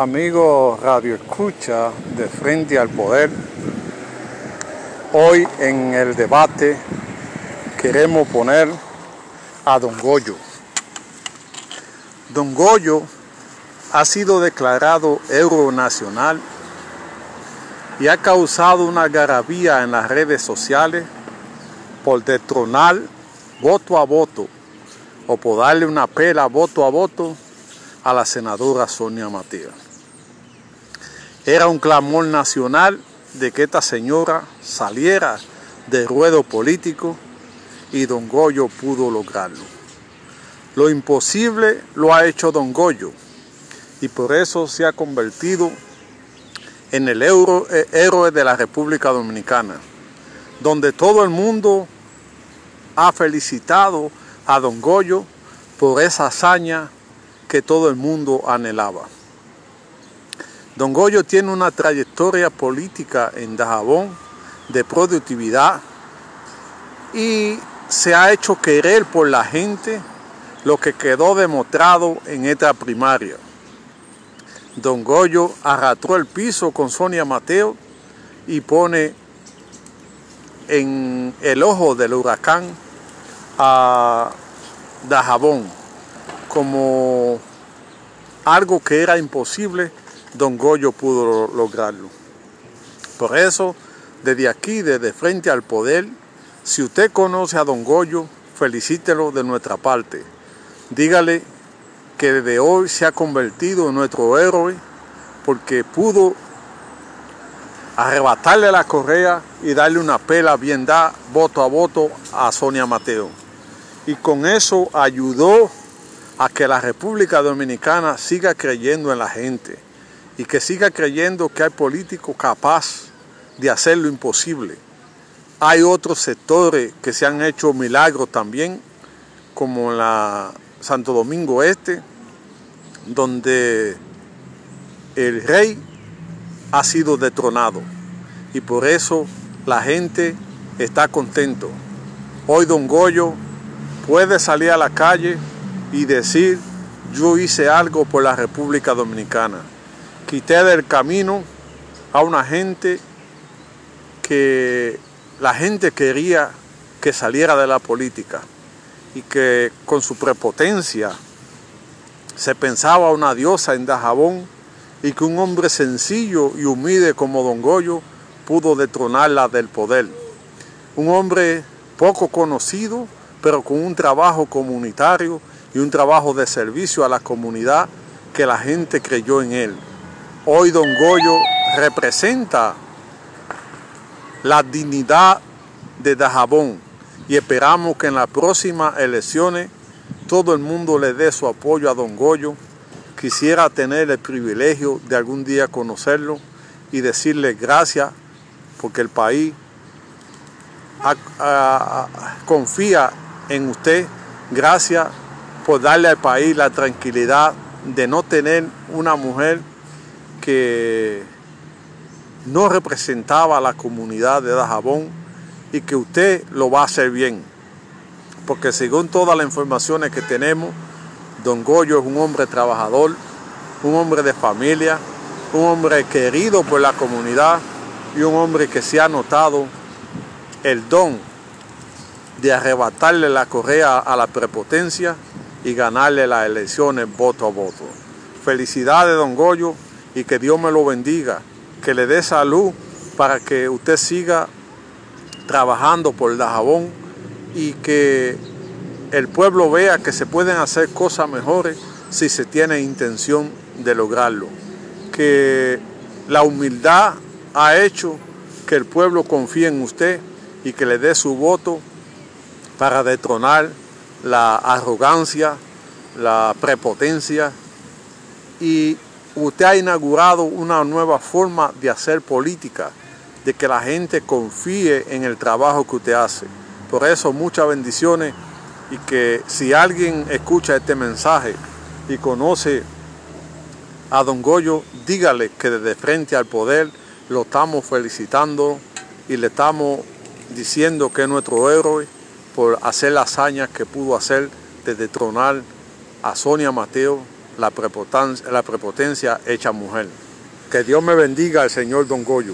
Amigo Radio Escucha de Frente al Poder, hoy en el debate queremos poner a Don Goyo. Don Goyo ha sido declarado héroe nacional y ha causado una garabía en las redes sociales por detronar voto a voto o por darle una pela voto a voto a la senadora Sonia Mateo. Era un clamor nacional de que esta señora saliera del ruedo político y don Goyo pudo lograrlo. Lo imposible lo ha hecho don Goyo y por eso se ha convertido en el eh, héroe de la República Dominicana, donde todo el mundo ha felicitado a don Goyo por esa hazaña que todo el mundo anhelaba. Don Goyo tiene una trayectoria política en Dajabón de productividad y se ha hecho querer por la gente lo que quedó demostrado en esta primaria. Don Goyo arrastró el piso con Sonia Mateo y pone en el ojo del huracán a Dajabón como algo que era imposible don Goyo pudo lograrlo. Por eso, desde aquí, desde frente al poder, si usted conoce a don Goyo, felicítelo de nuestra parte. Dígale que desde hoy se ha convertido en nuestro héroe porque pudo arrebatarle la correa y darle una pela bien da, voto a voto, a Sonia Mateo. Y con eso ayudó a que la República Dominicana siga creyendo en la gente y que siga creyendo que hay políticos capaces de hacer lo imposible. Hay otros sectores que se han hecho milagros también, como la Santo Domingo Este, donde el rey ha sido detronado y por eso la gente está contento. Hoy don Goyo puede salir a la calle y decir, yo hice algo por la República Dominicana quité del camino a una gente que la gente quería que saliera de la política y que con su prepotencia se pensaba una diosa en Dajabón y que un hombre sencillo y humilde como Don Goyo pudo detronarla del poder. Un hombre poco conocido, pero con un trabajo comunitario y un trabajo de servicio a la comunidad que la gente creyó en él. Hoy Don Goyo representa la dignidad de Dajabón y esperamos que en las próximas elecciones todo el mundo le dé su apoyo a Don Goyo. Quisiera tener el privilegio de algún día conocerlo y decirle gracias porque el país confía en usted. Gracias por darle al país la tranquilidad de no tener una mujer que no representaba a la comunidad de Dajabón y que usted lo va a hacer bien. Porque según todas las informaciones que tenemos, don Goyo es un hombre trabajador, un hombre de familia, un hombre querido por la comunidad y un hombre que se ha notado el don de arrebatarle la correa a la prepotencia y ganarle las elecciones voto a voto. Felicidades, don Goyo y que Dios me lo bendiga, que le dé salud para que usted siga trabajando por el Dajabón y que el pueblo vea que se pueden hacer cosas mejores si se tiene intención de lograrlo. Que la humildad ha hecho que el pueblo confíe en usted y que le dé su voto para detronar la arrogancia, la prepotencia y usted ha inaugurado una nueva forma de hacer política, de que la gente confíe en el trabajo que usted hace. Por eso muchas bendiciones y que si alguien escucha este mensaje y conoce a Don Goyo, dígale que desde frente al poder lo estamos felicitando y le estamos diciendo que es nuestro héroe por hacer las hazañas que pudo hacer desde tronar a Sonia Mateo la prepotencia, la prepotencia hecha mujer. Que Dios me bendiga el señor Don Goyo.